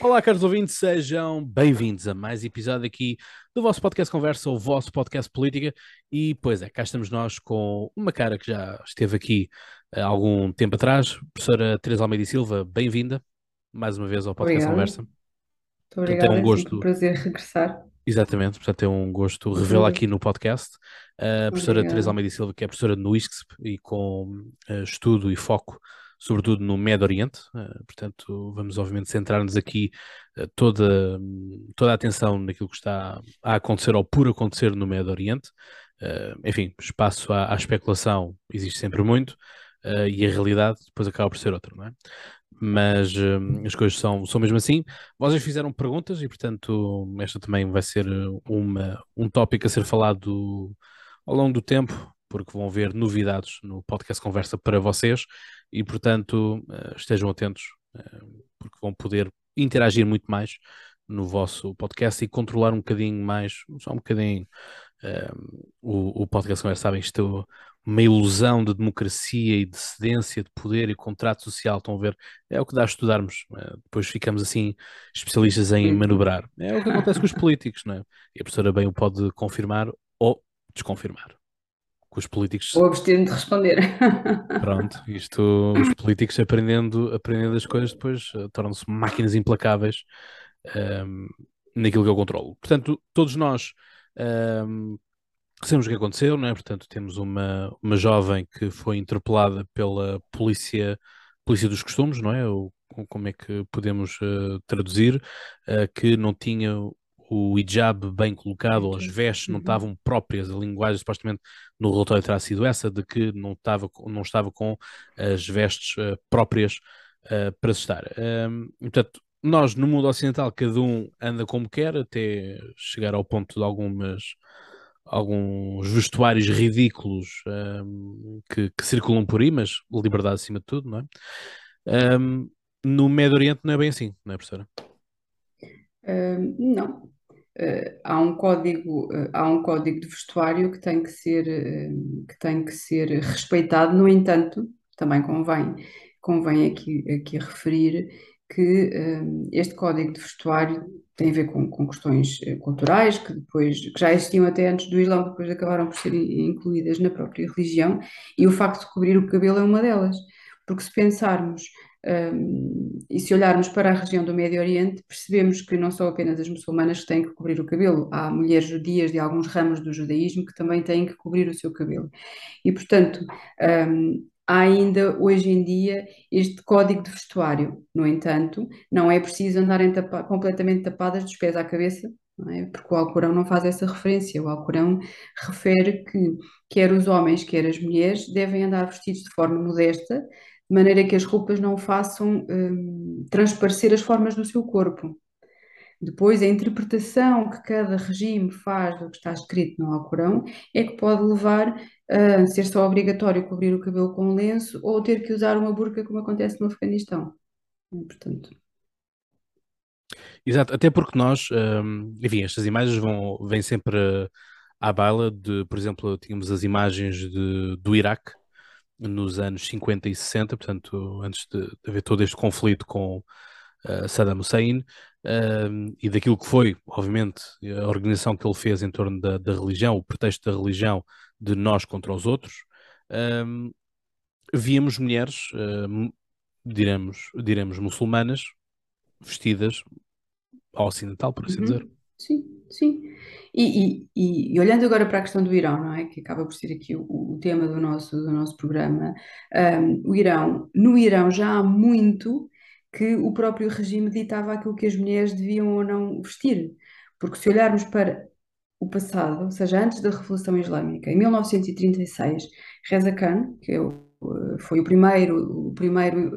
Olá, caros ouvintes, sejam bem-vindos a mais episódio aqui do vosso podcast Conversa, o vosso podcast Política. E, pois é, cá estamos nós com uma cara que já esteve aqui há algum tempo atrás, professora Teresa Almeida e Silva, bem-vinda mais uma vez ao podcast. Conversa. Muito é obrigada, um é um gosto, prazer regressar. exatamente, portanto, é um gosto revê-la aqui no podcast. A professora Teresa. Almeida e Silva, que é professora no ISCSP e com eh, estudo e foco sobretudo no Médio Oriente, uh, portanto, vamos obviamente centrar-nos aqui uh, toda, toda a atenção naquilo que está a acontecer ou por acontecer no Médio Oriente. Uh, enfim, espaço à, à, especulação existe sempre muito e a realidade depois acaba por ser outra, não é? Mas as coisas são, são mesmo assim. Vocês fizeram perguntas e, portanto, esta também vai ser uma, um tópico a ser falado ao longo do tempo, porque vão haver novidades no podcast Conversa para vocês e, portanto, uh, estejam atentos, uh, porque vão poder interagir muito mais no vosso podcast e controlar um bocadinho mais, só um bocadinho, o, o podcast Conversa. Sabem, isto é uma ilusão de democracia e de cedência de poder e contrato social, estão a ver? É o que dá a estudarmos, depois ficamos assim especialistas em manobrar. É o que acontece com os políticos, não é? E a professora bem o pode confirmar ou desconfirmar que os políticos. Ou abster-me de responder. Pronto, isto, os políticos aprendendo, aprendendo as coisas depois uh, tornam-se máquinas implacáveis um, ehm, naquilo que eu controlo. Portanto, todos nós um, ehm, sabemos o que aconteceu, não é? Portanto, temos uma, uma jovem que foi interpelada pela polícia, polícia dos costumes, não é? O, como é que podemos uh, traduzir? Uh, que não tinha o hijab bem colocado, ou as vestes não uhum. estavam próprias, a linguagem supostamente no relatório terá sido essa, de que não estava, não estava com as vestes uh, próprias uh, para se estar. Um, portanto, nós no mundo ocidental, cada um anda como quer, até chegar ao ponto de algumas alguns vestuários ridículos um, que, que, circulam por aí, mas liberdade acima de tudo, não é? Um, no Médio Oriente não é bem assim, não é, professora? Uh, não, Há um código, há um código de vestuário que tem que ser, que tem que ser respeitado, no entanto, também convém, convém aqui, aqui referir que este código de vestuário tem a ver com, com questões culturais que depois que já existiam até antes do Islão, depois acabaram por ser incluídas na própria religião, e o facto de cobrir o cabelo é uma delas. Porque se pensarmos um, e se olharmos para a região do Médio Oriente, percebemos que não são apenas as muçulmanas que têm que cobrir o cabelo, há mulheres judias de alguns ramos do judaísmo que também têm que cobrir o seu cabelo. E, portanto, um, há ainda hoje em dia este código de vestuário. No entanto, não é preciso andarem tapa completamente tapadas dos pés à cabeça, é? porque o Alcorão não faz essa referência. O Alcorão refere que quer os homens, quer as mulheres devem andar vestidos de forma modesta, de maneira que as roupas não façam um, transparecer as formas do seu corpo. Depois, a interpretação que cada regime faz do que está escrito no Alcorão é que pode levar a ser só obrigatório cobrir o cabelo com um lenço ou ter que usar uma burca, como acontece no Afeganistão. Portanto. Exato, até porque nós, um, enfim, estas imagens vão, vêm sempre à baila de, por exemplo, tínhamos as imagens de, do Iraque, nos anos 50 e 60, portanto, antes de, de haver todo este conflito com uh, Saddam Hussein, uh, e daquilo que foi, obviamente, a organização que ele fez em torno da, da religião, o pretexto da religião de nós contra os outros, uh, víamos mulheres, diremos, diremos muçulmanas, vestidas ao ocidental, por assim uhum. dizer. Sim, sim. E, e, e, olhando agora para a questão do Irão, não é? Que acaba por ser aqui o, o tema do nosso, do nosso programa, um, o Irão, no Irão já há muito que o próprio regime ditava aquilo que as mulheres deviam ou não vestir. Porque se olharmos para o passado, ou seja, antes da Revolução Islâmica, em 1936, Reza Khan, que é o foi o primeiro, o primeiro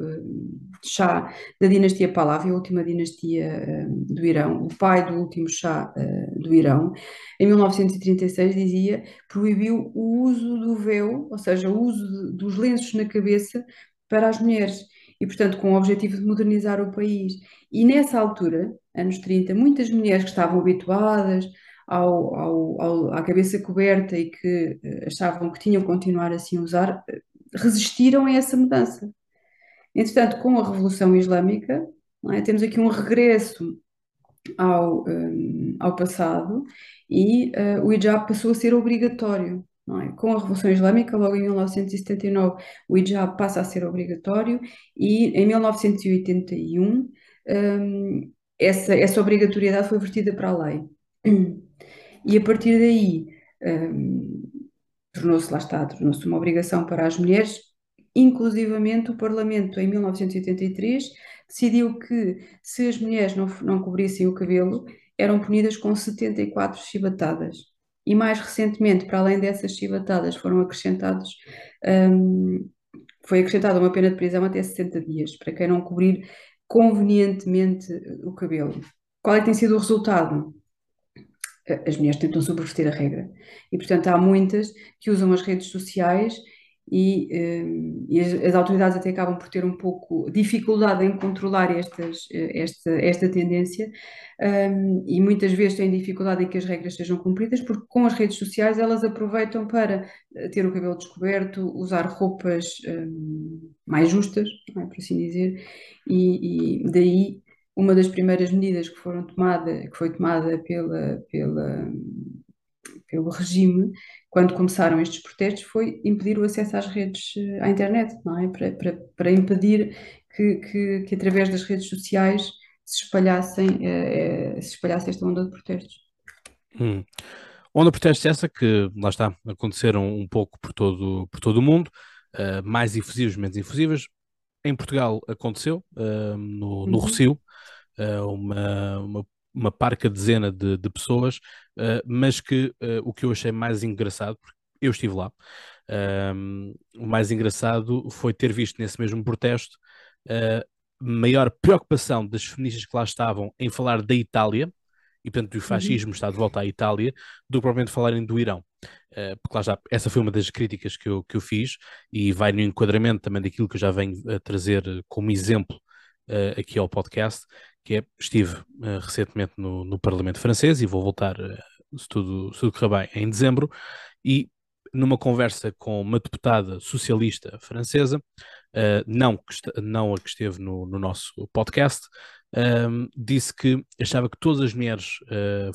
chá da dinastia Pahlavi, a última dinastia do Irão, o pai do último chá do Irão, em 1936 dizia, proibiu o uso do véu, ou seja, o uso dos lenços na cabeça para as mulheres, e portanto com o objetivo de modernizar o país. E nessa altura, anos 30, muitas mulheres que estavam habituadas ao, ao, ao, à cabeça coberta e que achavam que tinham que continuar assim a usar, resistiram a essa mudança. Entretanto, com a Revolução Islâmica, é? Temos aqui um regresso ao, um, ao passado e uh, o hijab passou a ser obrigatório. É? Com a Revolução Islâmica, logo em 1979, o hijab passa a ser obrigatório e em 1981 um, essa, essa obrigatoriedade foi vertida para a lei. E a partir daí um, tornou-se, lá está, tornou-se uma obrigação para as mulheres, inclusivamente o Parlamento, em 1983, decidiu que se as mulheres não, não cobrissem o cabelo, eram punidas com 74 chibatadas. E mais recentemente, para além dessas chibatadas, foram acrescentados, um, foi acrescentada uma pena de prisão até 60 dias, para quem não cobrir convenientemente o cabelo. Qual é que tem sido o resultado? As mulheres tentam subverter a regra. E, portanto, há muitas que usam as redes sociais e, um, e as, as, autoridades até acabam por ter um pouco dificuldade em controlar estas, esta, esta tendência um, e muitas vezes têm dificuldade em que as regras sejam cumpridas porque com as redes sociais elas aproveitam para eh, ter o cabelo descoberto, usar roupas um, mais justas, é, por assim dizer, e, e daí uma das primeiras medidas que foram tomada, que foi tomada pela, pela pelo regime, quando começaram estes protestos, foi impedir o acesso às redes, eh, à internet, não é? Para, para, para impedir que, que, que, através das redes sociais se espalhassem, eh, eh, se espalhasse esta onda de protestos. Hum. Onda de protestos essa que, lá está, aconteceram um pouco por todo, por todo o mundo, uh, mais infusivos, menos infusivas. Em Portugal aconteceu, uh, no, no uhum. Rocio, uma, uma uma parca dezena de, de pessoas, uh, mas que uh, o que eu achei mais engraçado, porque eu estive lá, uh, o mais engraçado foi ter visto nesse mesmo protesto uh, maior preocupação das feministas que lá estavam em falar da Itália, e portanto o fascismo uhum. está de volta à Itália, do que propriamente falarem do Irão. Uh, porque lá já, essa foi uma das críticas que eu, que eu fiz, e vai no enquadramento também daquilo que eu já venho a trazer como exemplo uh, aqui ao podcast, que é, estive uh, recentemente no, no, Parlamento francês e vou voltar, uh, se, tudo, se tudo correr bem, em dezembro, e numa conversa com uma deputada socialista francesa, uh, não, que não a que esteve no, no nosso podcast, ehm, disse que achava que todas as mulheres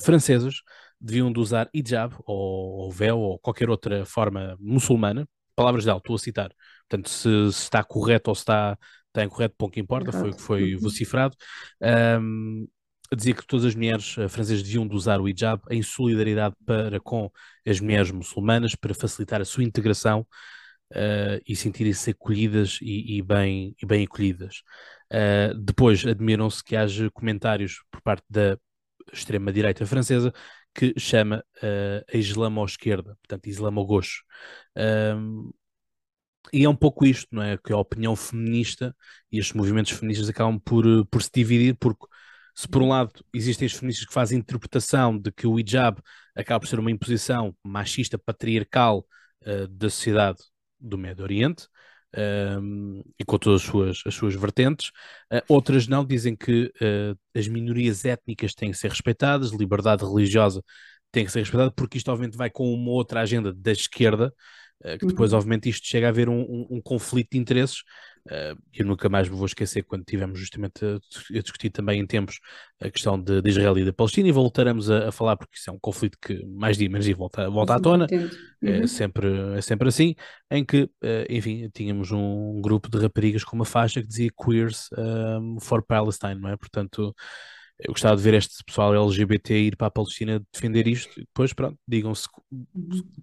francesas deviam de usar hijab ou, ou véu ou qualquer outra forma muçulmana, palavras dela, estou a citar, portanto se, se está correto ou se está está incorreto, pouco importa, foi o que foi uhum. vociferado. Um, dizia que todas as mulheres eh, francesas deviam de usar o hijab em solidariedade para com as mulheres muçulmanas, para facilitar a sua integração uh, e sentirem-se acolhidas e, e, bem, e bem acolhidas. Uh, depois admiram-se que haja comentários por parte da extrema-direita francesa que chama uh, a islamo-esquerda, portanto, islamo-gocho. Um, e é um pouco isto, não é? Que a opinião feminista e estes movimentos feministas acabam por, eh, por se dividir, porque se por um lado existem as feministas que fazem interpretação de que o hijab acaba por ser uma imposição machista, patriarcal uh, da sociedade do Médio Oriente, ehm, e com todas as suas, as suas vertentes, uh, outras não, dizem que uh, as minorias étnicas têm que ser respeitadas, liberdade religiosa tem que ser respeitada, porque isto obviamente vai com uma outra agenda da esquerda, eh, que depois, uhum. obviamente, isto chega a haver um, um, um conflito de interesses. Uh, eu nunca mais me vou esquecer quando tivemos justamente a, a discutir também em tempos a questão de, de Israel e da Palestina, e voltaremos a, a, falar, porque isso é um conflito que mais dia menos dia volta, volta à tona, é uhum. é, sempre, é sempre assim, em que, uh, enfim, tínhamos um grupo de raparigas com uma faixa que dizia Queers um, for Palestine, não é? Portanto eu gostava de ver este pessoal LGBT ir para a Palestina defender isto e depois, pronto, digam-se.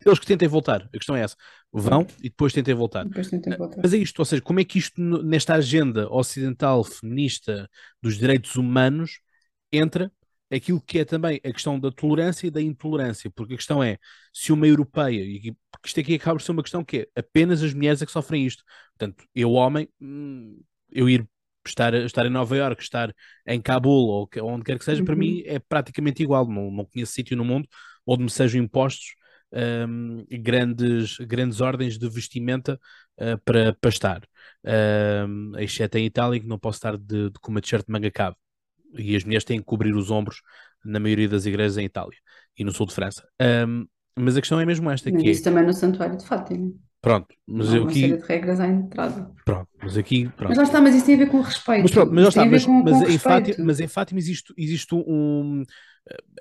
Eles que tentem voltar, a questão é essa. Vão e depois tentem voltar. Depois tentem voltar. Mas é isto, ou seja, como é que isto, nesta agenda ocidental feminista dos direitos humanos, entra aquilo que é também a questão da tolerância e da intolerância, porque a questão é se uma europeia, e isto aqui acaba por ser uma questão que é apenas as mulheres é que sofrem isto. Portanto, eu, homem, hum, eu ir estar, estar em Nova York, estar em Cabul ou onde quer que seja, uhum. para mim é praticamente igual. Não, não conheço sítio no mundo onde me sejam impostos um, grandes, grandes ordens de vestimenta uh, para, para estar. Um, exceto em Itália, que não posso estar de, de, com uma t-shirt de manga cave. E as mulheres têm que cobrir os ombros na maioria das igrejas em Itália e no sul de França. Um, mas a questão é mesmo esta. Mas que é isso é... também no Santuário de Fátima. Pronto, mas eu uma aqui. série de regras à entrada. Pronto, mas aqui. Pronto. Mas lá está, mas isso tem a ver com respeito. Mas pronto, mas, lá está, mas, com, mas com em Fátima, mas em Fátima existe, existe um.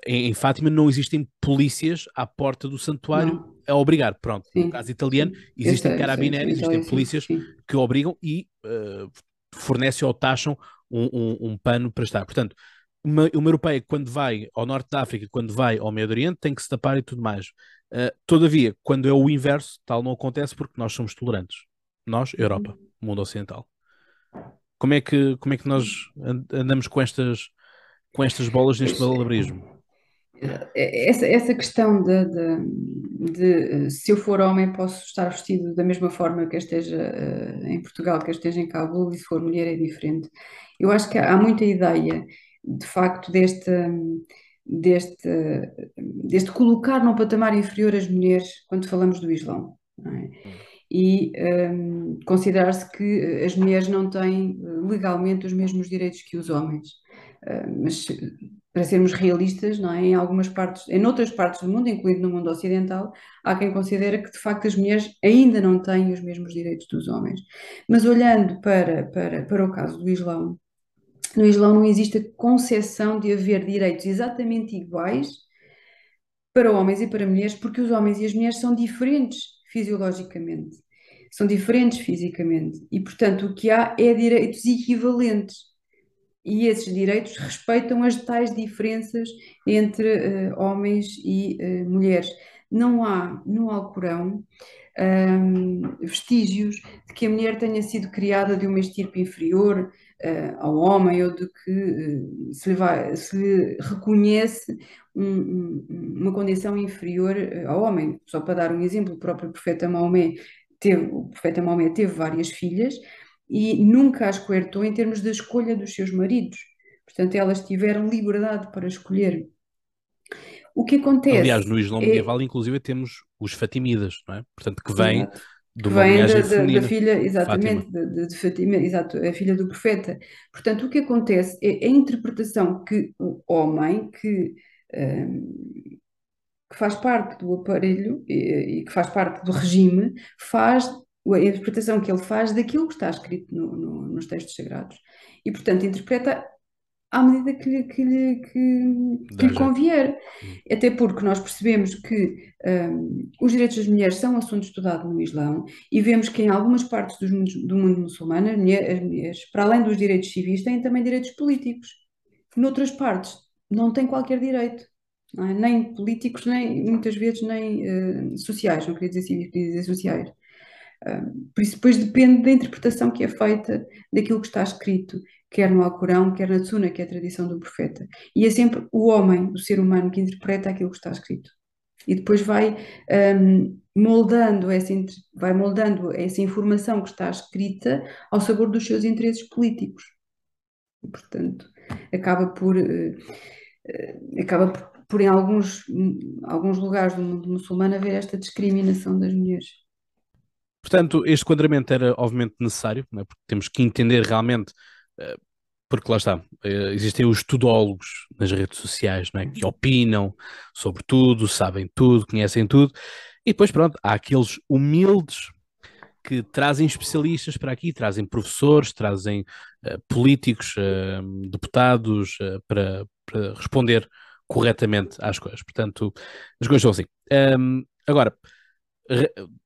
Em, em Fátima não existem polícias à porta do santuário Não. a obrigar. Pronto, Sim. no caso italiano, existem carabinieri, sim, existem então polícias sim. que obrigam e eh, fornecem ou taxam um, um- um pano para estar. Portanto, uma, uma europeia, quando vai ao norte da África, quando vai ao Meio Oriente, tem que se tapar e tudo mais. Eh, todavia, quando é o inverso, tal não acontece porque nós somos tolerantes. Nós, Europa, mundo ocidental. Como é que, como é que nós and- andamos com estas, com estas bolas neste malabarismo? Essa, essa questão de, de- de, eh, se eu for homem posso estar vestido da mesma forma que eu esteja eh, em Portugal, que eu esteja em Cabul, e se for mulher é diferente. Eu acho que há muita ideia, de facto, deste, deste, deste colocar num patamar inferior as mulheres quando falamos do Islão. é? E hum, considerar-se que as mulheres não têm eh, legalmente os mesmos direitos que os homens. Ah, mas para sermos realistas, não é? Em algumas partes, em outras partes do mundo, incluindo no mundo ocidental, há quem considera que de facto as mulheres ainda não têm os mesmos direitos dos homens. Mas olhando para, para, para o caso do Islão, no Islão não existe a concepção de haver direitos exatamente iguais para homens e para mulheres, porque os homens e as mulheres são diferentes fisiologicamente, são diferentes fisicamente, e portanto o que há é direitos equivalentes. E esses direitos respeitam as tais diferenças entre eh, homens e eh, mulheres. Não há no Alcorão ahm, vestígios de que a mulher tenha sido criada de uma estirpe inferior ao homem ou de que eh, se lhe, vai- se lhe reconhece um- um- uma condição inferior eh, ao homem. Só para dar um exemplo, o próprio profeta Maomé teve, o profeta Maomé teve várias filhas e nunca as coertou em termos da escolha dos seus maridos. Portanto, elas tiveram liberdade para escolher. O que acontece Aliás, no Islão é- medieval, inclusive, temos os Fatimidas, não é? Portanto, que vêm Uma vem da, da- da filha, exatamente, de, de- de Fátima, exato, a filha do profeta. Portanto, o que acontece é a interpretação que o homem, que, hum, que faz parte do aparelho e, e que faz parte do regime, faz a interpretação que ele faz daquilo que está escrito no- no- nos textos sagrados. E, portanto, interpreta à medida que lhe, que lhe, que, que lhe convier. Até porque nós percebemos que hum, os direitos das mulheres são assunto estudado no Islão e vemos que em algumas partes dos mundos- do mundo muçulmano as mulher- as mulheres, para além dos direitos civis, têm também direitos políticos. Noutras partes não têm qualquer direito, é? Nem políticos, nem muitas vezes nem eh, sociais, não queria dizer civis, queria dizer sociais. Hum, por isso depois depende da interpretação que é feita daquilo que está escrito, quer no Alcorão, quer na Sunna, que é a tradição do profeta. E é sempre o homem, o ser humano, que interpreta aquilo que está escrito. E depois vai hum, moldando essa, vai moldando essa informação que está escrita ao sabor dos seus interesses políticos. E, portanto, acaba por, eh, acaba por, por em alguns, alguns lugares do mundo muçulmano haver esta discriminação das mulheres. Portanto, este enquadramento era obviamente necessário, é? porque temos que entender realmente, porque lá está, eh, existem os tudólogos nas redes sociais, não é? que opinam sobre tudo, sabem tudo, conhecem tudo, e depois pronto, há aqueles humildes que trazem especialistas para aqui, trazem professores, trazem eh, políticos, eh, deputados, eh, para, para responder corretamente às coisas. Portanto, as coisas são assim. Ahm, agora,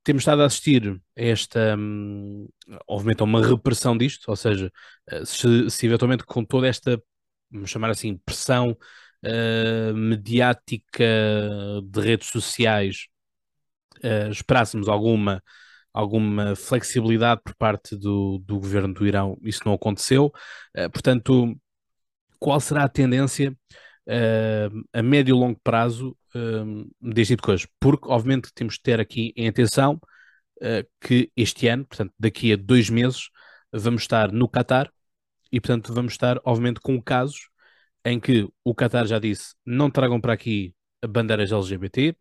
temos estado a assistir a esta, hum, obviamente, a uma repressão disto, ou seja, eh, se, se eventualmente com toda esta, vamos chamar assim, pressão eh, mediática de redes sociais, eh, esperássemos alguma, alguma flexibilidade por parte do, do governo do Irão, isso não aconteceu. Eh, portanto, qual será a tendência a médio e longo prazo eh, deste tipo de coisas? Porque, obviamente, temos de ter aqui em atenção eh, que este ano, portanto, daqui a dois meses, vamos estar no Qatar e, portanto, vamos estar, obviamente, com casos em que o Qatar já disse não tragam para aqui bandeiras LGBT.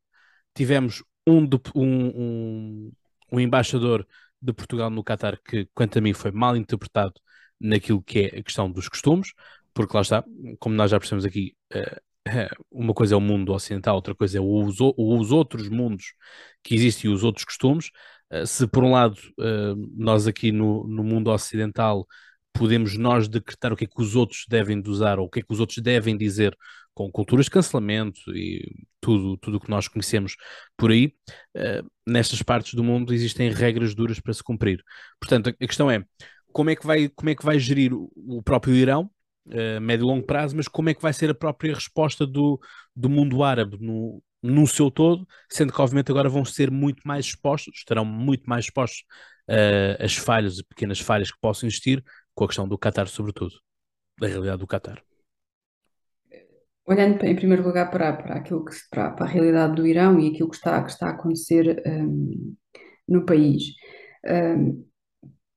Tivemos um, de- um, um, um embaixador de Portugal no Qatar que, quanto a mim, foi mal interpretado naquilo que é a questão dos costumes, porque lá está, como nós já percebemos aqui, eh, uma coisa é o mundo ocidental, outra coisa é os, os outros mundos que existem e os outros costumes. Uh, se por um lado uh, nós aqui no, no mundo ocidental podemos nós decretar o que é que os outros devem usar ou o que é que os outros devem dizer com culturas de cancelamento e tudo tudo que nós conhecemos por aí, uh, nestas partes do mundo existem regras duras para se cumprir. Portanto, a, a questão é como é que vai, como é que vai gerir o, o próprio Irão, uh, médio e longo prazo, mas como é que vai ser a própria resposta do, do mundo árabe no, no seu todo, sendo que obviamente agora vão ser muito mais expostos, estarão muito mais expostos uh, às falhas, pequenas falhas que possam existir, com a questão do Qatar, sobretudo, da realidade do Qatar. Olhando em primeiro lugar para, para aquilo que para, para a realidade do Irão e aquilo que está, que está a acontecer um, no país. Um,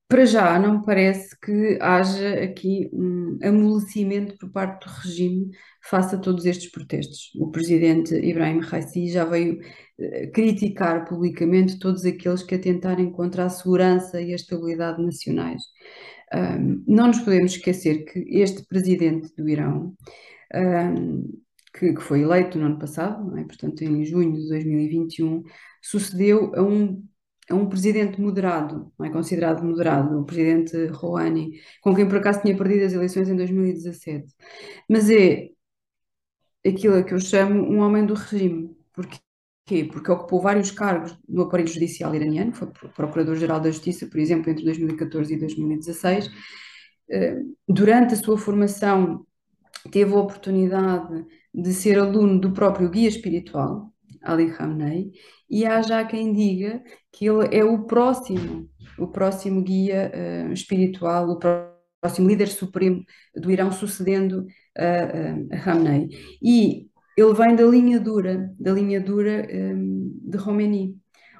para já, não parece que haja aqui um amolecimento por parte do regime face a todos estes protestos. O presidente Ibrahim Raisi já veio uh, criticar publicamente todos aqueles que atentarem contra a segurança e a estabilidade nacionais. Um, não nos podemos esquecer que este presidente do Irão, um, que, que, foi eleito no ano passado, é? portanto em junho de 2021, sucedeu a um, a um presidente moderado, não é considerado moderado, o presidente Rouhani, com quem por acaso tinha perdido as eleições em 2017. Mas é aquilo que eu chamo um homem do regime, Porquê? Porque ocupou vários cargos no aparelho judicial iraniano, foi Procurador-Geral da Justiça, por exemplo, entre 2014 e 2016. Eh, durante a sua formação, teve a oportunidade de ser aluno do próprio guia espiritual, Ali Khamenei, e há já quem diga que ele é o próximo, o próximo guia uh, espiritual, o próximo líder supremo do Irão, sucedendo a, Khamenei. E ele vem da linha dura, da linha dura um, de Khomeini.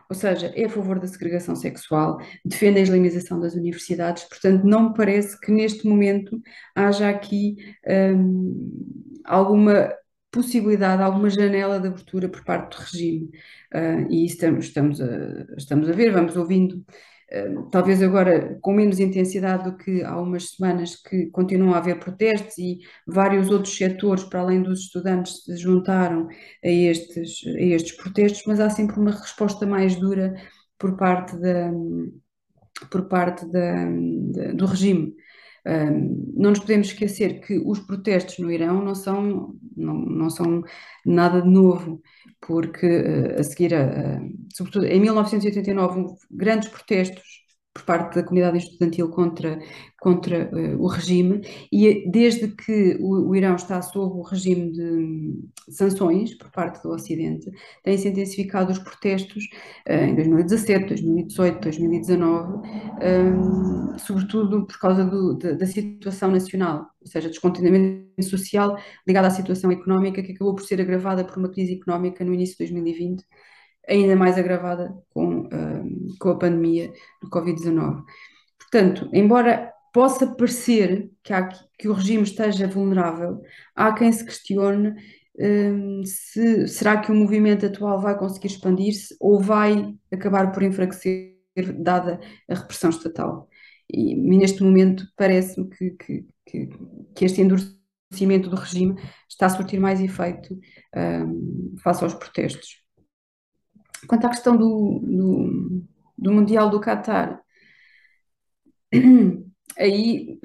Ou seja, é a favor da segregação sexual, defende a islamização das universidades, portanto, não me parece que neste momento haja aqui um, alguma possibilidade, alguma janela de abertura por parte do regime. Uh, e estamos, estamos, a, estamos a ver, vamos ouvindo talvez agora com menos intensidade do que há umas semanas que continuam a haver protestos e vários outros setores, para além dos estudantes, se juntaram a estes, a estes protestos, mas há sempre uma resposta mais dura por parte, da, por parte da, da, do regime. Um, não nos podemos esquecer que os protestos no Irão não são, não, não são nada de novo porque uh, a seguir, a, sobretudo em 1989, grandes protestos por parte da comunidade estudantil contra, contra uh, o regime, e desde que o, o, Irão está sob o regime de sanções por parte do Ocidente, têm-se intensificado os protestos uh, em 2017, 2018, 2019, um, sobretudo por causa do, da, da situação nacional, ou seja, descontentamento social ligado à situação económica que acabou por ser agravada por uma crise económica no início de 2020 ainda mais agravada com, uh, com a pandemia do Covid-19. Portanto, embora possa parecer que, há, que o regime esteja vulnerável, há quem se questione um, se será que o movimento atual vai conseguir expandir-se ou vai acabar por enfraquecer, dada a repressão estatal. E neste momento parece-me que, que, que, que, este endurecimento do regime está a surtir mais efeito um, face aos protestos. Quanto à questão do, do, do Mundial do Qatar, aí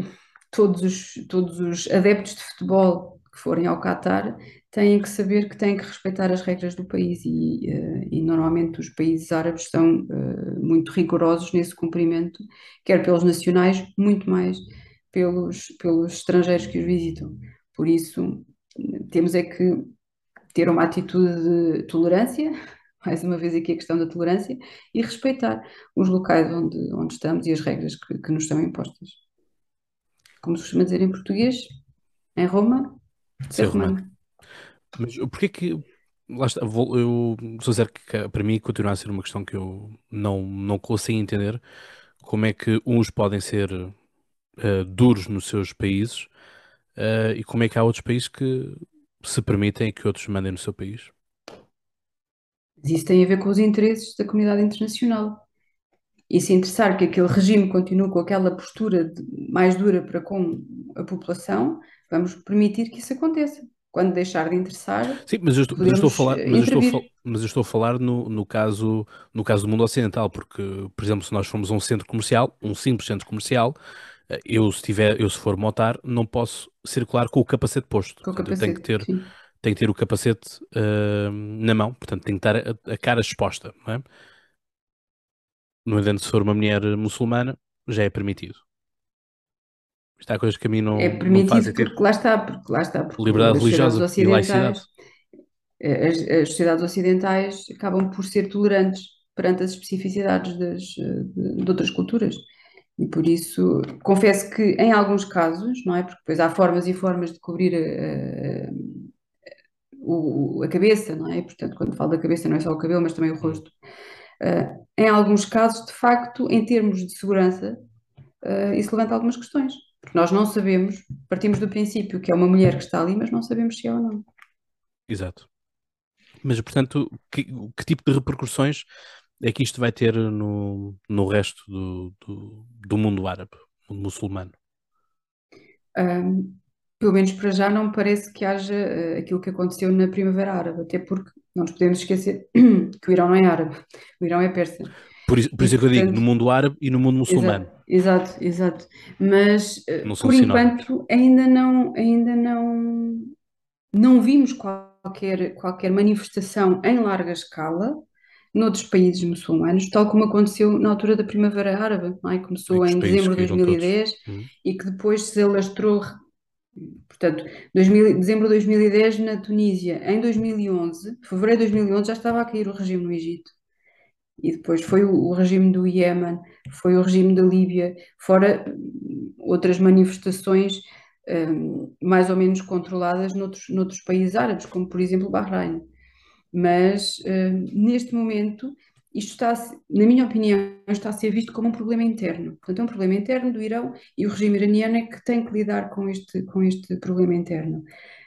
todos os, todos os adeptos de futebol que forem ao Qatar têm que saber que têm que respeitar as regras do país e, uh, e normalmente os países árabes são uh, muito rigorosos nesse cumprimento, quer pelos nacionais, muito mais pelos, pelos estrangeiros que os visitam. Por isso, temos é que ter uma atitude de tolerância, mais uma vez aqui a questão da tolerância, e respeitar os locais onde, onde estamos e as regras que, que nos são impostas. Como se costuma dizer em português, em Roma, ser romano. Mas porquê que. Lá está, vou, eu sou dizer que para mim continua a ser uma questão que eu não, não consigo entender como é que uns podem ser uh, duros nos seus países uh, e como é que há outros países que se permitem que outros mandem no seu país. Mas isso tem a ver com os interesses da comunidade internacional. E se interessar que aquele regime continue com aquela postura de, mais dura para com a população, vamos permitir que isso aconteça. quando deixar de interessar, Sim, mas eu estou, mas eu estou a falar, podemos mas eu estou a mas eu estou a falar no, no caso, no caso do mundo ocidental, porque, por exemplo, se nós formos a um centro comercial, um simples centro comercial, eh, eu se tiver, eu se for motar, não posso circular com o capacete posto. Com o Portanto, eu tenho que capacete, ter, sim. Tenho que ter o capacete eh, na mão, portanto, tenho que estar a, a cara exposta, não é? No entanto, se for uma mulher muçulmana, já é permitido. Isto há coisas que a mim É não, não fazem permitido ter porque lá está, porque lá está, porque liberdade religiosa e laicidade. as, as sociedades ocidentais acabam por ser tolerantes perante as especificidades das, de, de outras culturas. E por isso, confesso que em alguns casos, não é? Porque depois há formas e formas de cobrir eh, o- a cabeça, não é? Portanto, quando falo da cabeça não é só o cabelo, mas também o rosto. Eh, em alguns casos, de facto, em termos de segurança, eh, isso levanta algumas questões. Porque nós não sabemos, partimos do princípio que é uma mulher que está ali, mas não sabemos se é ou não. Exato. Mas, portanto, que, que tipo de repercussões é que isto vai ter no, no resto do, do, do mundo árabe, mundo muçulmano? Ahm, pelo menos para já não parece que haja eh, aquilo que aconteceu na Primavera Árabe, até porque não nos podemos esquecer que o Irão não é árabe, o Irão é persa. Por isso, por isso é que eu digo, no mundo árabe e no mundo muçulmano. exato, exato, exato. Mas eh, por enquanto ainda não, ainda não, não vimos qualquer, qualquer manifestação em larga escala noutros países muçulmanos, tal como aconteceu na altura da Primavera Árabe, não é? Começou em dezembro de caíram todos. 2010 Hum. e que depois se alastrou, portanto, 2000, dezembro de 2010 na Tunísia. Em 2011, fevereiro de 2011, já estava a cair o regime no Egito. E depois foi o, regime do Iémen, foi o regime da Líbia, fora hum, outras manifestações hum, mais ou menos controladas noutros, noutros países árabes, como por exemplo o Bahrein. Mas hum, neste momento, isto está, na minha opinião, está a ser visto como um problema interno. Portanto, é um problema interno do Irão e o regime iraniano é que tem que lidar com este, com este problema interno.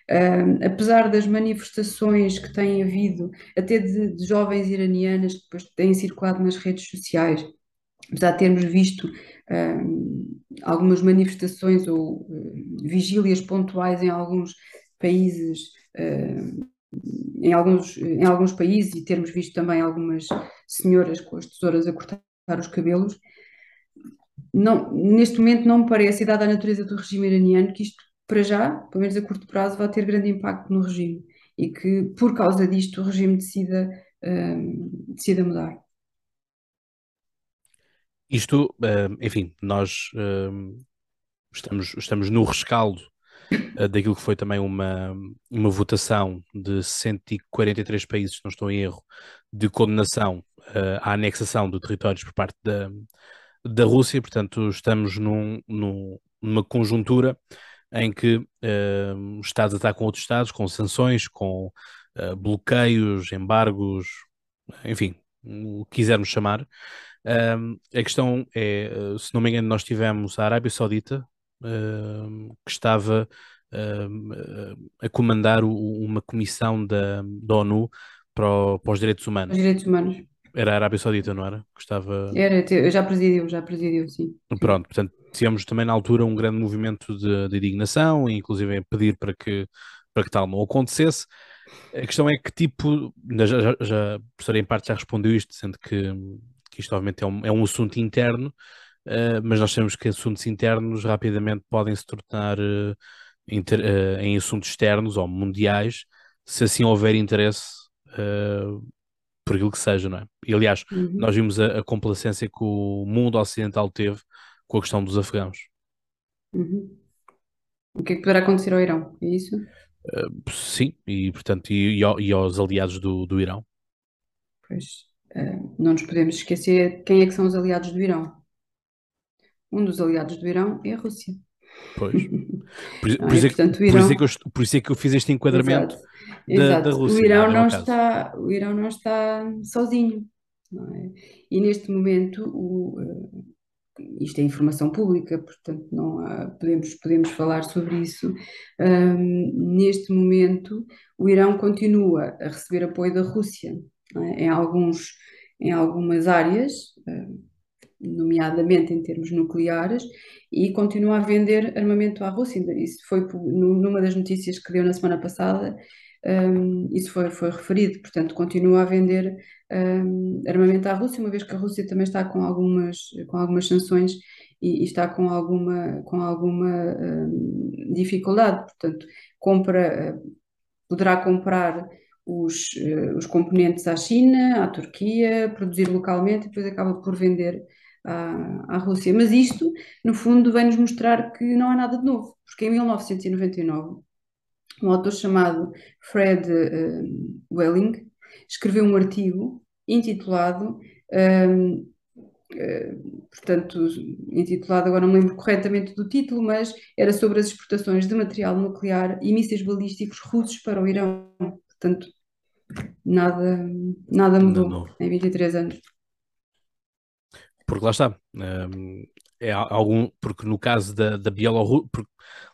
Hum, apesar das manifestações que têm havido, até de, de jovens iranianas que depois têm circulado nas redes sociais, apesar de termos visto hum, algumas manifestações ou vigílias pontuais em alguns países, em alguns, em alguns países, e termos visto também algumas senhoras com as tesouras a cortar os cabelos, não, neste momento não me parece, dada a natureza do regime iraniano, que isto, para já, pelo menos a curto prazo, vai ter grande impacto no regime e que, por causa disto, o regime decida, hum, decida mudar. Isto, eh, enfim, nós eh, estamos, estamos no rescaldo daquilo que foi também uma, uma votação de 143 países, se não estou em erro, de condenação eh, à anexação de territórios por parte da, da Rússia. Portanto, estamos num, num- numa conjuntura em que eh, os Estados atacam outros Estados com sanções, com eh, bloqueios, embargos, enfim, o que quisermos chamar. A questão é, uh, se não me engano, nós tivemos a Arábia Saudita, que estava a comandar uma comissão da, da ONU para, o- para os direitos Os humanos. direitos humanos. Era a Arábia Saudita, não era? Que estava. Era, já presidiu, já presidiu, sim. Pronto, portanto, tivemos também na altura um grande movimento de, de indignação, inclusive a pedir para que, para que tal não acontecesse. A questão é que tipo, já, já, já, a professora em parte já respondeu isto, dizendo que, que isto obviamente é um, é um assunto interno, eh, mas nós sabemos que assuntos internos rapidamente podem se tornar eh, inter- eh, em assuntos externos ou mundiais, se assim houver interesse por aquilo que seja, não é? E aliás, Uhum, nós vimos a, a complacência que o mundo ocidental teve com a questão dos afegãos. uhum. O que é que poderá acontecer ao Irão? É isso? Sim, e portanto, e, e e aos aliados do, do Irão. Pois, eh, não nos podemos esquecer quem é que são os aliados do Irão. Um dos aliados do Irão é a Rússia. Pois. Por, Não por é? é que, Portanto, o por isso é Irão. que eu, por isso é que eu fiz este enquadramento Exato, da, da exato. O Rússia, Irão não é não o está, o Irão não está sozinho, não é? E neste momento, o, eh, isto é informação pública, portanto não há- podemos, podemos falar sobre isso. Ahm, neste momento, o Irão continua a receber apoio da Rússia, é? Em alguns, em algumas áreas, ahm, nomeadamente em termos nucleares, e continua a vender armamento à Rússia. Isso foi numa das notícias que deu na semana passada, um, isso foi, foi referido, portanto, continua a vender um, armamento à Rússia, uma vez que a Rússia também está com algumas, com algumas sanções e, e está com alguma, com alguma um, dificuldade, portanto, compra, poderá comprar os, os componentes à China, à Turquia, produzir localmente e depois acaba por vender à, à Rússia. Mas isto, no fundo, vem-nos mostrar que não há nada de novo, porque em 1999 um autor chamado Fred uh, Welling escreveu um artigo intitulado, um, uh, portanto, intitulado, agora não me lembro corretamente do título, mas era sobre as exportações de material nuclear e mísseis balísticos russos para o Irão. Portanto, nada, nada mudou em 23 anos. Porque lá está, um, é algum, porque no caso da, da Bielorrússia,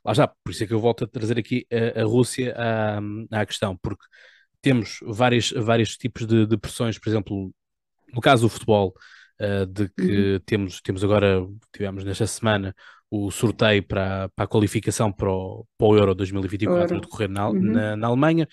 lá está, por isso é que eu volto a trazer aqui a, a Rússia à, à questão, porque temos vários, vários tipos de, de pressões, por exemplo, no caso do futebol, uh, de que uhum. temos, temos agora, tivemos nesta semana, o sorteio para, para a qualificação para o, para o Euro 2024 a decorrer na, uhum. na, na, Alemanha,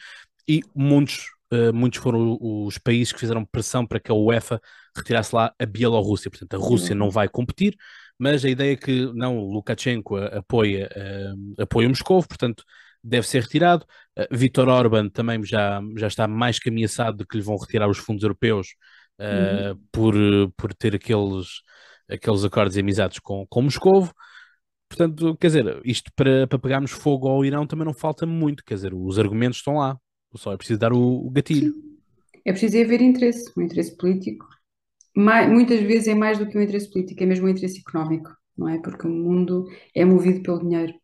e muitos, uh, muitos foram os países que fizeram pressão para que a UEFA retirasse lá a Bielorrússia. Portanto, a Rússia uhum. não vai competir, mas a ideia é que não, Lukashenko apoia, uh, apoia Moscou, portanto deve ser retirado. Uh, Vítor Orban também já, já está mais que ameaçado de que lhe vão retirar os fundos europeus uh, uhum. por, por ter aqueles, aqueles acordos e amizades com, com Moscou. Portanto, quer dizer, isto para, para pegarmos fogo ao Irão também não falta muito, quer dizer, os argumentos estão lá, só é preciso dar o, o gatilho. Sim. É preciso haver interesse, um interesse político. Mais, muitas vezes é mais do que um interesse político, é mesmo um interesse económico, não é? Porque o mundo é movido pelo dinheiro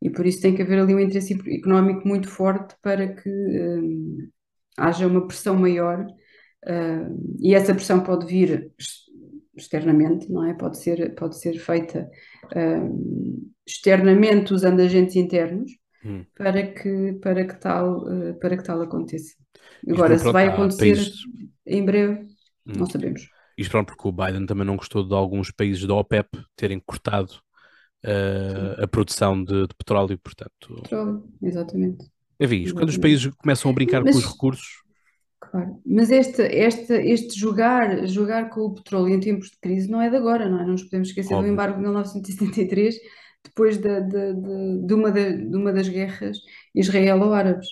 e por isso tem que haver ali um interesse económico muito forte para que um, haja uma pressão maior uh, e essa pressão pode vir externamente, não é? Pode ser, pode ser feita uh, externamente usando agentes internos hum. para, que, para, que tal, uh, para que tal aconteça. Agora, se vai acontecer países... em breve, hum. não sabemos. Isto pronto, porque o Biden também não gostou de alguns países da OPEP terem cortado uh, a produção de, de, petróleo, portanto. Petróleo, exatamente. Enfim, exatamente. quando os países começam a brincar Mas, com os recursos. Claro, mas este, este, este jogar, jogar com o petróleo em tempos de crise não é de agora, não é? Não nos podemos esquecer Óbvio. do embargo de 1973, depois de, de, de, de, uma, de, uma das guerras israelo-árabes.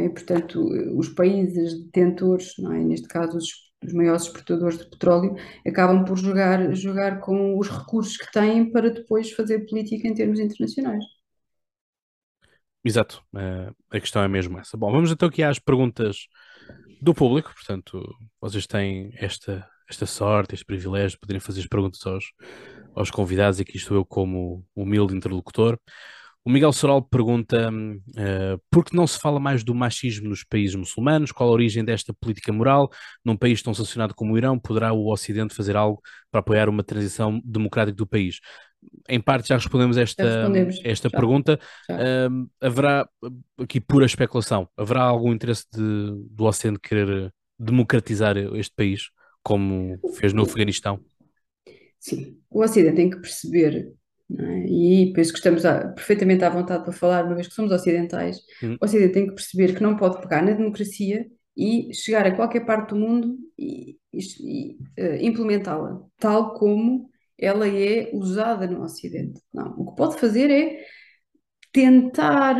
É? Portanto, os países detentores, é? neste caso os os maiores exportadores de petróleo, acabam por jogar, jogar com os recursos que têm para depois fazer política em termos internacionais. Exato, eh, a questão é mesmo essa. Bom, vamos então aqui às perguntas do público, portanto, vocês têm esta, esta sorte, este privilégio de poderem fazer as perguntas aos, aos convidados, e aqui estou eu como humilde interlocutor. O Miguel Soral pergunta uh, por que não se fala mais do machismo nos países muçulmanos? Qual a origem desta política moral? Num país tão sancionado como o Irão, poderá o Ocidente fazer algo para apoiar uma transição democrática do país? Em parte já respondemos esta, esta já, pergunta. Já. Uh, haverá, aqui pura especulação, haverá algum interesse de, do Ocidente querer democratizar este país, como fez no Afeganistão? Sim, o Ocidente tem que perceber é? E penso que estamos a, perfeitamente à vontade para falar, uma vez que somos ocidentais, uhum. o Ocidente tem que perceber que não pode pegar na democracia e chegar a qualquer parte do mundo e, e, uh, implementá-la, tal como ela é usada no Ocidente. Não, o que pode fazer é tentar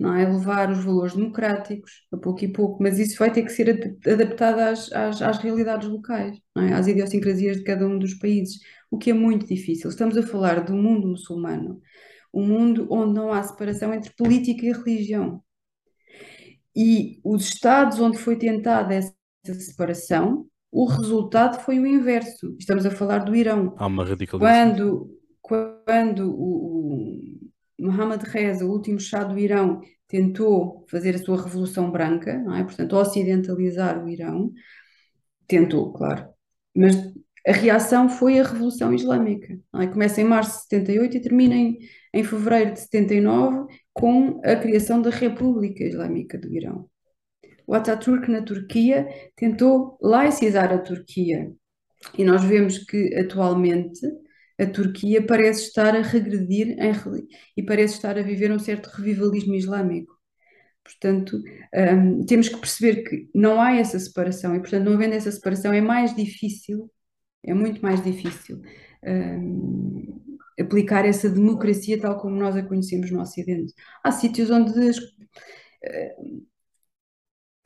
não é? levar os valores democráticos a pouco e pouco, mas isso vai ter que ser adaptado às, às, às realidades locais, é? às idiosincrasias de cada um dos países, o que é muito difícil. Estamos a falar do mundo muçulmano, um mundo onde não há separação entre política e religião. E os Estados onde foi tentada essa separação, o resultado foi o inverso. Estamos a falar do Irão. Há uma radicalização. Quando, quando o, o Mohammad Reza, o último chá do Irão, tentou fazer a sua revolução branca, não é? portanto, ocidentalizar o Irão, tentou, claro, mas a reação foi a Revolução Islâmica. É? Começa em março de 78 e termina em, em fevereiro de 79 com a criação da República Islâmica do Irão. O Ataturk na Turquia tentou laicizar a Turquia E nós vemos que atualmente a Turquia parece estar a regredir em, e parece estar a viver um certo revivalismo islâmico. Portanto, um, temos que perceber que não há essa separação e, portanto, não havendo essa separação, é mais difícil, é muito mais difícil um, aplicar essa democracia tal como nós a conhecemos no Ocidente. Há sítios onde as,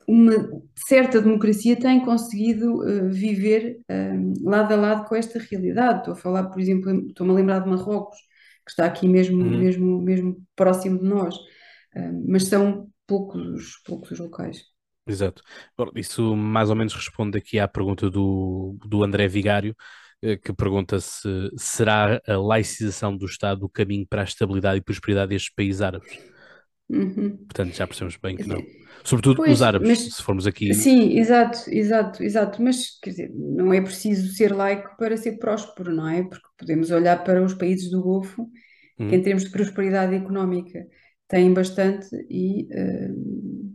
uma certa democracia tem conseguido uh, viver uh, lado a lado com esta realidade. Estou a falar, por exemplo, estou-me a lembrar de Marrocos, que está aqui mesmo, uhum. mesmo, mesmo próximo de nós, uh, mas são poucos, poucos os locais. Exato. Isso mais ou menos responde aqui à pergunta do, do André Vigário, que pergunta se será a laicização do Estado o caminho para a estabilidade e prosperidade destes países árabes. Uhum. Portanto, já percebemos bem que não. Sobretudo pois, os árabes, mas, se formos aqui. Sim, exato, exato, exato. Mas quer dizer, não é preciso ser laico para ser próspero, não é? Porque podemos olhar para os países do Golfo, uhum. que em termos de prosperidade económica têm bastante e uh,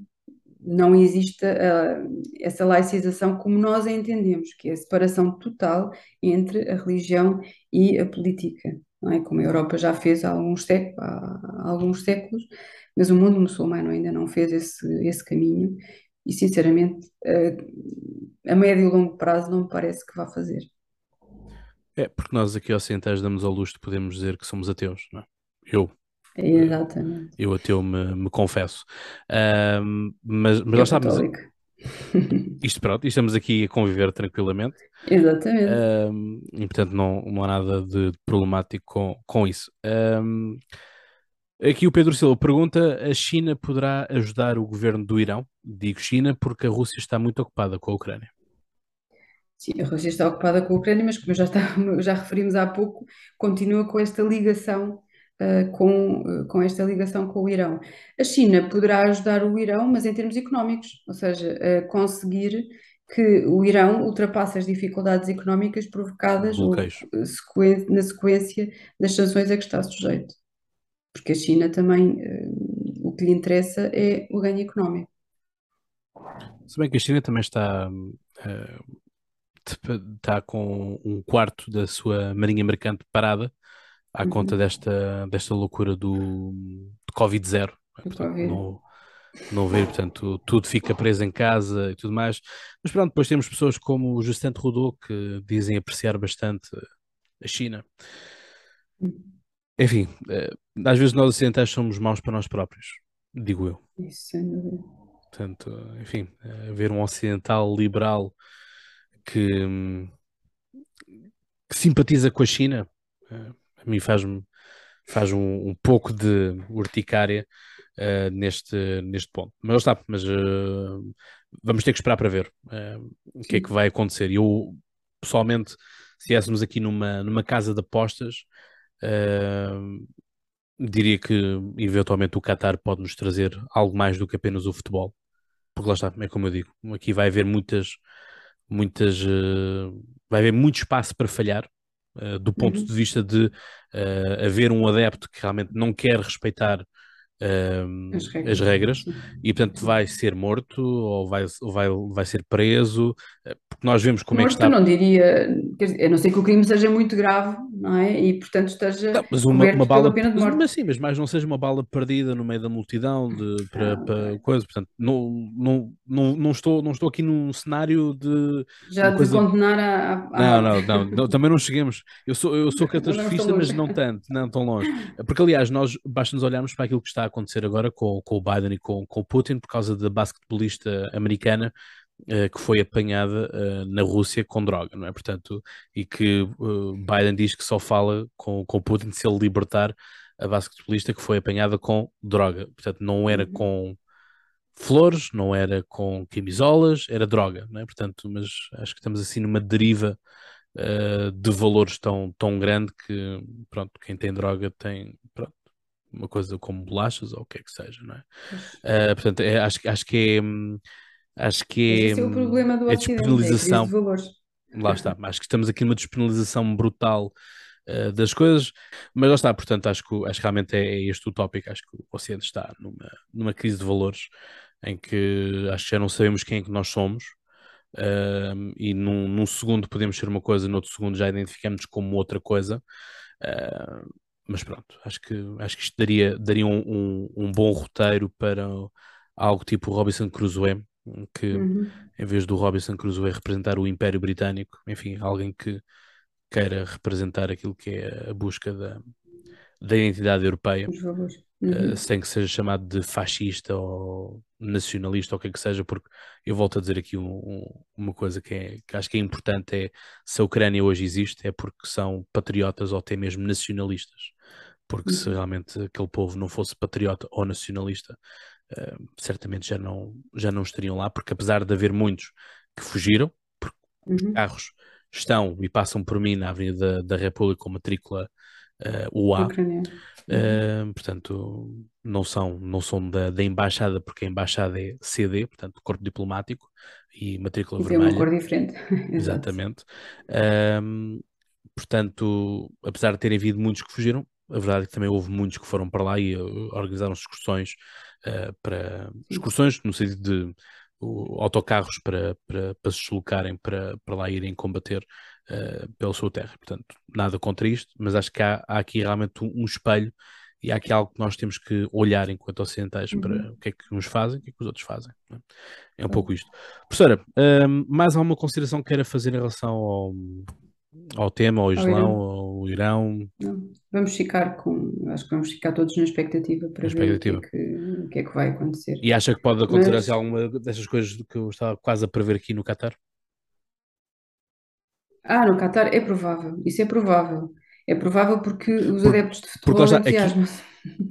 não existe uh, essa laicização como nós a entendemos, que é a separação total entre a religião e a política, não é? Como a Europa já fez há alguns séculos, há alguns séculos mas o mundo muçulmano ainda não fez esse, esse caminho e, sinceramente, a, a médio e longo prazo não me parece que vá fazer. É, porque nós aqui ocidentais damos ao luxo de podemos dizer que somos ateus, não é? Eu. É, exatamente. Eu ateu me, me confesso. Um, mas mas lá isto pronto, estamos aqui a conviver tranquilamente. Exatamente. Um, e portanto não, não há nada de problemático com, com isso. Um, Aqui o Pedro Silva pergunta: a China poderá ajudar o governo do Irão? Digo China porque a Rússia está muito ocupada com a Ucrânia. Sim, a Rússia está ocupada com a Ucrânia, mas como já, está, já referimos há pouco, continua com esta ligação uh, com, uh, com esta ligação com o Irão. A China poderá ajudar o Irão, mas em termos económicos, ou seja, uh, conseguir que o Irão ultrapasse as dificuldades económicas provocadas ou, na sequência das sanções a que está sujeito porque a China também, uh, o que lhe interessa é o ganho económico. Se bem que a China também está, uh, está com um quarto da sua marinha mercante parada à uhum. conta desta, desta loucura do, do Covid-0. COVID. Não, não ver, portanto, tudo fica preso em casa e tudo mais. Mas pronto, depois temos pessoas como o Justin Trudeau que dizem apreciar bastante a China. Uhum. Enfim, eh, às vezes nós ocidentais somos maus para nós próprios, digo eu. Isso, sem dúvida. Portanto, enfim, haver um ocidental liberal que, que simpatiza com a China, eh, a mim faz-me faz um, um, pouco de urticária uh, neste, neste ponto. Mas está, mas uh, vamos ter que esperar para ver uh, o que é que vai acontecer. Eu, pessoalmente, se estivéssemos aqui numa, numa casa de apostas, Uh, diria que eventualmente o Qatar pode nos trazer algo mais do que apenas o futebol, porque lá está, é como eu digo, aqui vai haver muitas, muitas, uh, vai haver muito espaço para falhar. Uh, do ponto uhum. de vista de ah, haver um adepto que realmente não quer respeitar as regras, as regras e portanto vai ser morto ou vai, ou vai, vai ser preso, eh, porque nós vemos como morto é que está. não diria, dizer, a não ser que o crime seja muito grave, não é? E portanto esteja não, mas uma, uma bala, pena de morte. Mas, sim, mas mais não seja uma bala perdida no meio da multidão de, para, ah, para coisa, portanto, não, não, não, não, estou, não estou aqui num cenário de. Já de coisa... condenar a, a... Não, não, não, não, também não cheguemos. Eu sou, eu sou catastrofista, mas não tanto, não tão longe. Porque aliás, nós basta nos olharmos para aquilo que está acontecer agora com, com o Biden e com, com o Putin por causa da basquetebolista americana uh, que foi apanhada uh, na Rússia com droga, não é? Portanto, e que uh, Biden diz que só fala com, com o Putin se ele libertar a basquetebolista que foi apanhada com droga. Portanto, não era uhum. com flores, não era com camisolas, era droga, não é? Portanto, mas acho que estamos assim numa deriva de valores tão, tão grande que, pronto, quem tem droga tem, uma coisa como bolachas ou o que é que seja, não é? Uh, portanto, é, acho, acho que é. Hum, acho que é. Esse é o problema do é despenalização. de valores. Lá está, acho que estamos aqui numa despenalização brutal uh, das coisas, mas lá está, portanto, acho que, acho que realmente é, é este o tópico. Acho que o Ocidente está numa, numa crise de valores em que acho que já não sabemos quem é que nós somos. uh, e num, num, segundo podemos ser uma coisa, no outro segundo já identificamos como outra coisa. Uh, mas pronto, acho que, acho que isto daria, daria um, um, um bom roteiro para algo tipo Robinson Crusoe, que Uhum. em vez do Robinson Crusoe representar o Império Britânico, enfim, alguém que queira representar aquilo que é a busca da, da identidade europeia, uh, Uhum. sem que seja chamado de fascista ou nacionalista ou o que é que seja, porque eu volto a dizer aqui um- um- uma coisa que, é, que acho que é importante, é se a Ucrânia hoje existe, é porque são patriotas ou até mesmo nacionalistas. Porque se Uhum. realmente aquele povo não fosse patriota ou nacionalista, uh, certamente já não, já não estariam lá, porque apesar de haver muitos que fugiram, porque Uhum. carros estão e passam por mim na Avenida da, da República com matrícula uh, UA. Uh, portanto, não são, não são da, da embaixada, porque a embaixada é CD, portanto, corpo diplomático e matrícula E tem uma vermelha. cor diferente. Exatamente. Um, portanto, apesar de terem havido muitos que fugiram, a verdade é que também houve muitos que foram para lá e uh, organizaram excursões uh, para excursões no sentido de o, autocarros para, para, para se deslocarem para, para lá irem combater uh, pela sua terra. Portanto, nada contra isto, mas acho que há, há aqui realmente um, um espelho e há aqui algo que nós temos que olhar enquanto ocidentais para Uhum. o que é que uns fazem e o que é que os outros fazem. É, É um pouco isto. Professora, mais alguma consideração que queira fazer em relação ao, ao tema, ao Ao Islão, Irão. ao Irão. Vamos ficar com. Acho que vamos ficar todos na expectativa para na ver o que é expectativa? que, o que é que vai acontecer. E acha que pode acontecer Mas assim, alguma dessas coisas que eu estava quase a prever aqui no Qatar? Ah, no Qatar é provável, isso é provável. É provável porque os Por- adeptos de futebol aqui- entusiasmam-se.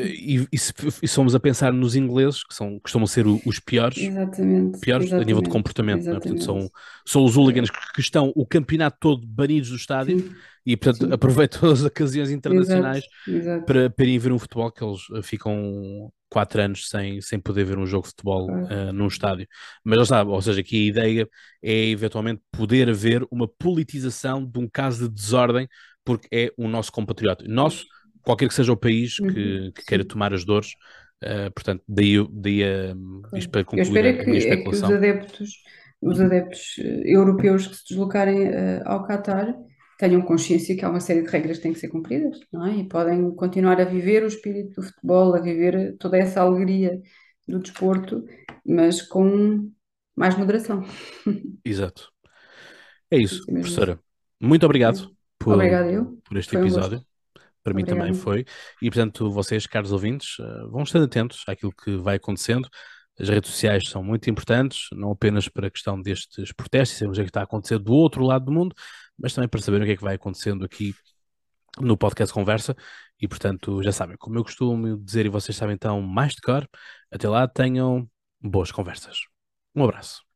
E, e se, e se formos a pensar nos ingleses, que são, costumam ser os piores, Exatamente, piores a nível de exatamente, comportamento, não é? Portanto, são, exatamente. são os hooligans que, que estão o campeonato todo banidos do estádio Sim, e, portanto, aproveitam todas as ocasiões exato, internacionais exato, para, para irem ver um futebol que eles eh, ficam quatro anos sem, sem poder ver um jogo de futebol claro. eh, num estádio. Mas lá está, ou seja, aqui a ideia é eventualmente poder haver uma politização de um caso de desordem, porque é o nosso compatriota. Nosso, qualquer que seja o país Uhum, que, que queira tomar as dores, eh, portanto, daí, eu- daí eh, isto claro. para Eu concluir espero a, é a que, é que os adeptos, os adeptos eh, europeus que se deslocarem eh, ao Qatar tenham consciência que há uma série de regras que têm que ser cumpridas, não é? E podem continuar a viver o espírito do futebol, a viver toda essa alegria do desporto, mas com mais moderação. Exato. É isso, que ser mesmo assim. professora. Muito obrigado É. por, Obrigada eu. por este Foi um episódio. gosto. Para mim também foi. E, portanto, vocês, caros ouvintes, eh, vão estando atentos àquilo que vai acontecendo. As redes sociais são muito importantes, não apenas para a questão destes protestos, e sabermos o que está a acontecer do outro lado do mundo, mas também para saber o que é que vai acontecendo aqui no podcast Conversa. E, portanto, já sabem, como eu costumo dizer, e vocês sabem então mais de cor, até lá tenham boas conversas. Um abraço.